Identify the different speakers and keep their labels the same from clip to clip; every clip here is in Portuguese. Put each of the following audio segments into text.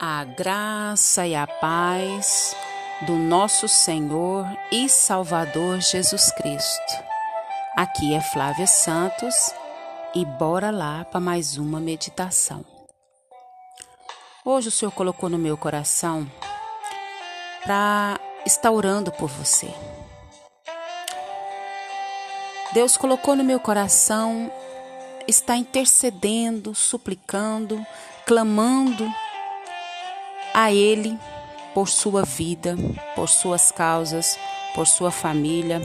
Speaker 1: A graça e a paz do nosso Senhor e Salvador Jesus Cristo. Aqui é Flávia Santos e bora lá para mais uma meditação. Hoje o Senhor colocou no meu coração para estar orando por você. Deus colocou no meu coração está intercedendo, suplicando, clamando a Ele por sua vida, por suas causas, por sua família,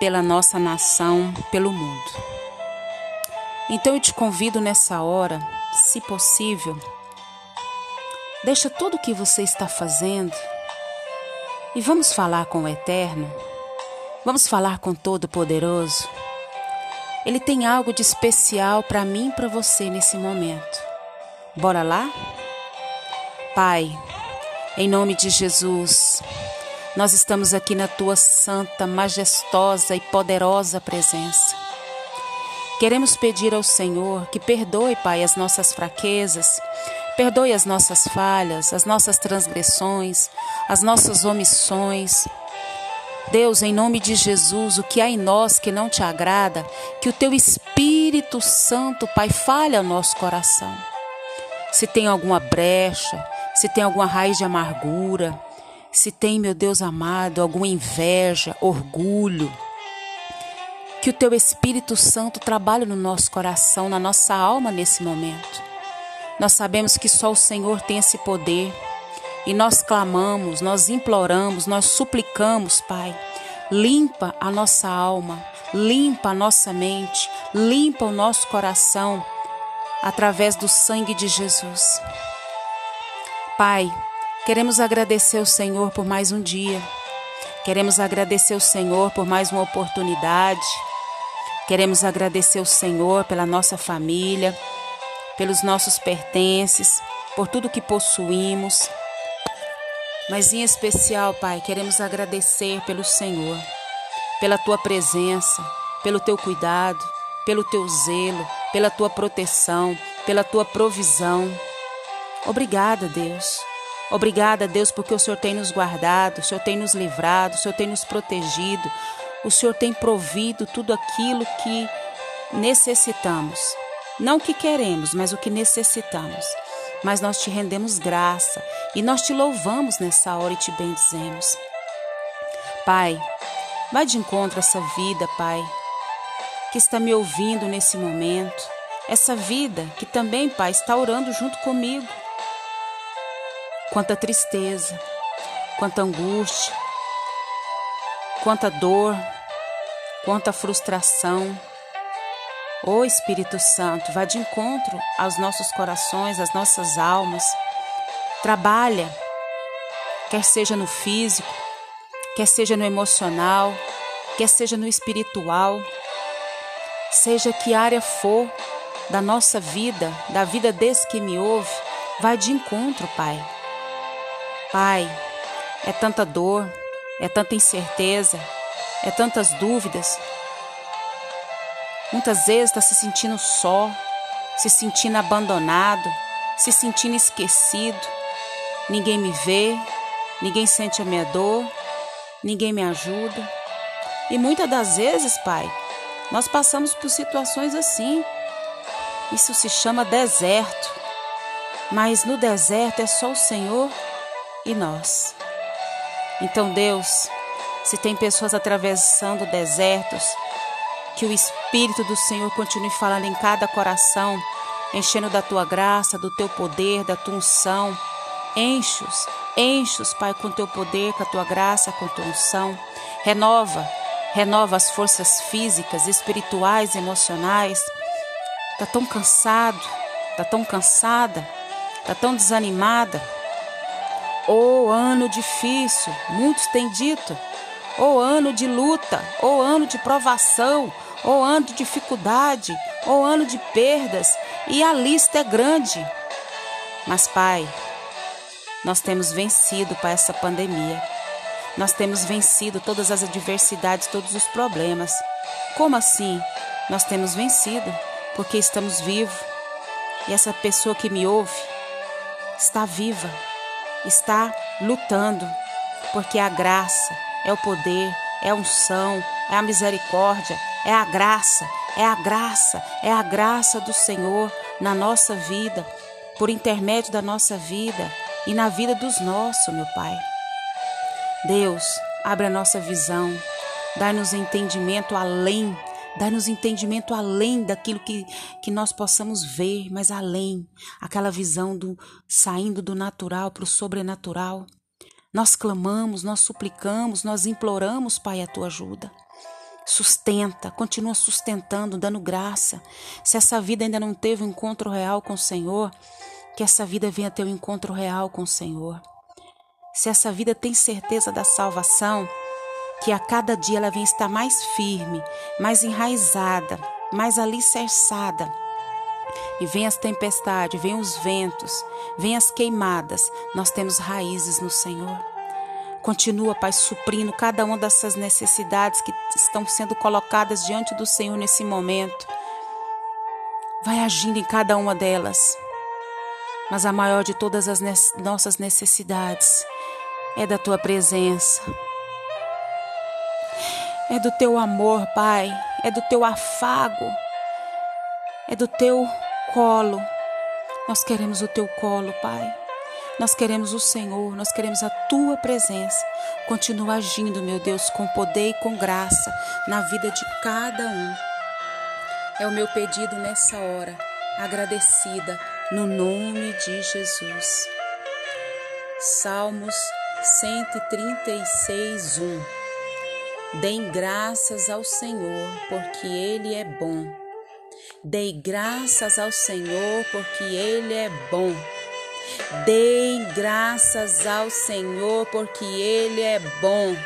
Speaker 1: pela nossa nação, pelo mundo. Então eu te convido nessa hora, se possível, deixa tudo o que você está fazendo e vamos falar com o Eterno, vamos falar com Todo-Poderoso. Ele tem algo de especial para mim e para você nesse momento. Bora lá? Pai, em nome de Jesus, nós estamos aqui na tua santa, majestosa e poderosa presença. Queremos pedir ao Senhor que perdoe, Pai, as nossas fraquezas, perdoe as nossas falhas, as nossas transgressões, as nossas omissões. Deus, em nome de Jesus, o que há em nós que não te agrada, que o teu Espírito Santo, Pai, fale ao nosso coração. Se tem alguma brecha, se tem alguma raiz de amargura, se tem, meu Deus amado, alguma inveja, orgulho, que o teu Espírito Santo trabalhe no nosso coração, na nossa alma nesse momento. Nós sabemos que só o Senhor tem esse poder e nós clamamos, nós imploramos, nós suplicamos, Pai. Limpa a nossa alma, limpa a nossa mente, limpa o nosso coração através do sangue de Jesus. Pai, queremos agradecer ao Senhor por mais um dia. Queremos agradecer ao Senhor por mais uma oportunidade. Queremos agradecer ao Senhor pela nossa família, pelos nossos pertences, por tudo que possuímos. Mas em especial, Pai, queremos agradecer pelo Senhor, pela tua presença, pelo teu cuidado, pelo teu zelo, pela tua proteção, pela tua provisão. Obrigada, Deus. Obrigada, Deus, porque o Senhor tem nos guardado, o Senhor tem nos livrado, o Senhor tem nos protegido, o Senhor tem provido tudo aquilo que necessitamos. Não o que queremos, mas o que necessitamos. Mas nós te rendemos graça e nós te louvamos nessa hora e te bendizemos. Pai, vai de encontro a essa vida, Pai, que está me ouvindo nesse momento. Essa vida que também, Pai, está orando junto comigo quanta tristeza, quanta angústia, quanta dor, quanta frustração. Ô Espírito Santo, vá de encontro aos nossos corações, às nossas almas. Trabalha, quer seja no físico, quer seja no emocional, quer seja no espiritual, seja que área for da nossa vida, da vida desse que me ouve, vai de encontro, Pai. Pai, é tanta dor, é tanta incerteza, é tantas dúvidas. Muitas vezes está se sentindo só, se sentindo abandonado, se sentindo esquecido. Ninguém me vê, ninguém sente a minha dor, ninguém me ajuda. E muitas das vezes, Pai, nós passamos por situações assim. Isso se chama deserto. Mas no deserto é só o Senhor e nós. Então, Deus, se tem pessoas atravessando desertos, que o Espírito do Senhor continue falando em cada coração, enchendo da tua graça, do teu poder, da tua unção. Enche-os, enche-os, Pai, com teu poder, com a tua graça, com tua unção. Renova, renova as forças físicas, espirituais, emocionais. Está tão cansado, está tão cansada, está tão desanimada. Oh, ano difícil, muitos têm dito. Oh, ano de luta, oh, ano de provação, oh, ano de dificuldade, oh, ano de perdas, e a lista é grande. Mas, Pai, nós temos vencido para essa pandemia. Nós temos vencido todas as adversidades, todos os problemas. Como assim? Nós temos vencido porque estamos vivos. E essa pessoa que me ouve está viva, está lutando, porque a graça é o poder, é a unção, é a misericórdia, é a graça, é a graça, é a graça do Senhor na nossa vida, por intermédio da nossa vida e na vida dos nossos, meu Pai. Deus, abre a nossa visão, dá-nos entendimento além, dá-nos entendimento além daquilo que, que nós possamos ver, mas além, aquela visão do saindo do natural para o sobrenatural. Nós clamamos, nós suplicamos, nós imploramos, Pai, a tua ajuda. Sustenta, continua sustentando, dando graça. Se essa vida ainda não teve um encontro real com o Senhor, que essa vida venha ter um encontro real com o Senhor. Se essa vida tem certeza da salvação, que a cada dia ela venha estar mais firme, mais enraizada, mais alicerçada. E vem as tempestades, vem os ventos, vem as queimadas, nós temos raízes no Senhor. Continua, Pai, suprindo cada uma dessas necessidades que estão sendo colocadas diante do Senhor nesse momento. Vai agindo em cada uma delas. Mas a maior de todas as ne nossas necessidades é da tua presença. É do teu amor, Pai. É do teu afago. É do teu colo. Nós queremos o teu colo, Pai. Nós queremos o Senhor, nós queremos a tua presença. Continua agindo, meu Deus, com poder e com graça na vida de cada um. É o meu pedido nessa hora, agradecida, no nome de Jesus. Salmos 136, 1. Deem graças ao Senhor, porque Ele é bom. Dei graças ao Senhor, porque Ele é bom. Deem graças ao Senhor, porque Ele é bom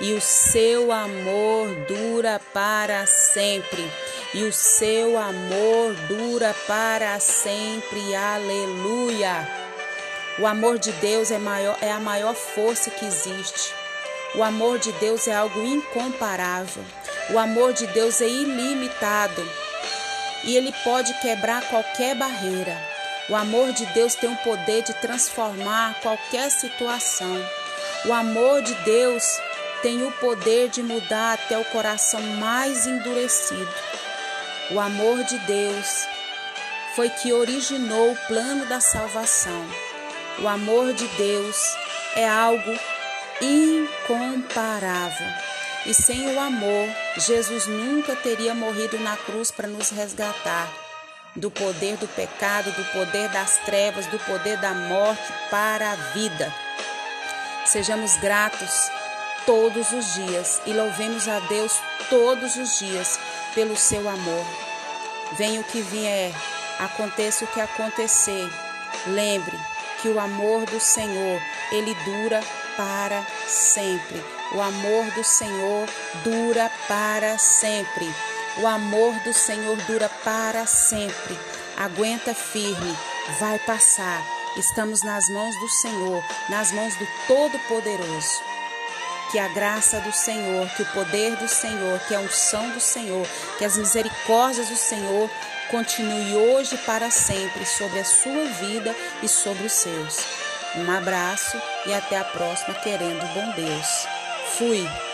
Speaker 1: e o seu amor dura para sempre. E o seu amor dura para sempre. Aleluia. O amor de Deus é, maior, é a maior força que existe. O amor de Deus é algo incomparável. O amor de Deus é ilimitado. E ele pode quebrar qualquer barreira. O amor de Deus tem o poder de transformar qualquer situação. O amor de Deus tem o poder de mudar até o coração mais endurecido. O amor de Deus foi que originou o plano da salvação. O amor de Deus é algo incomparável. E sem o amor, Jesus nunca teria morrido na cruz para nos resgatar do poder do pecado, do poder das trevas, do poder da morte para a vida. Sejamos gratos todos os dias e louvemos a Deus todos os dias pelo seu amor. Venha o que vier, aconteça o que acontecer, lembre que o amor do Senhor, ele dura para sempre. O amor do Senhor dura para sempre. O amor do Senhor dura para sempre. Aguenta firme, vai passar. Estamos nas mãos do Senhor, nas mãos do Todo-Poderoso. Que a graça do Senhor, que o poder do Senhor, que a unção do Senhor, que as misericórdias do Senhor continue hoje para sempre sobre a sua vida e sobre os seus. Um abraço e até a próxima, querendo bom Deus. Fui.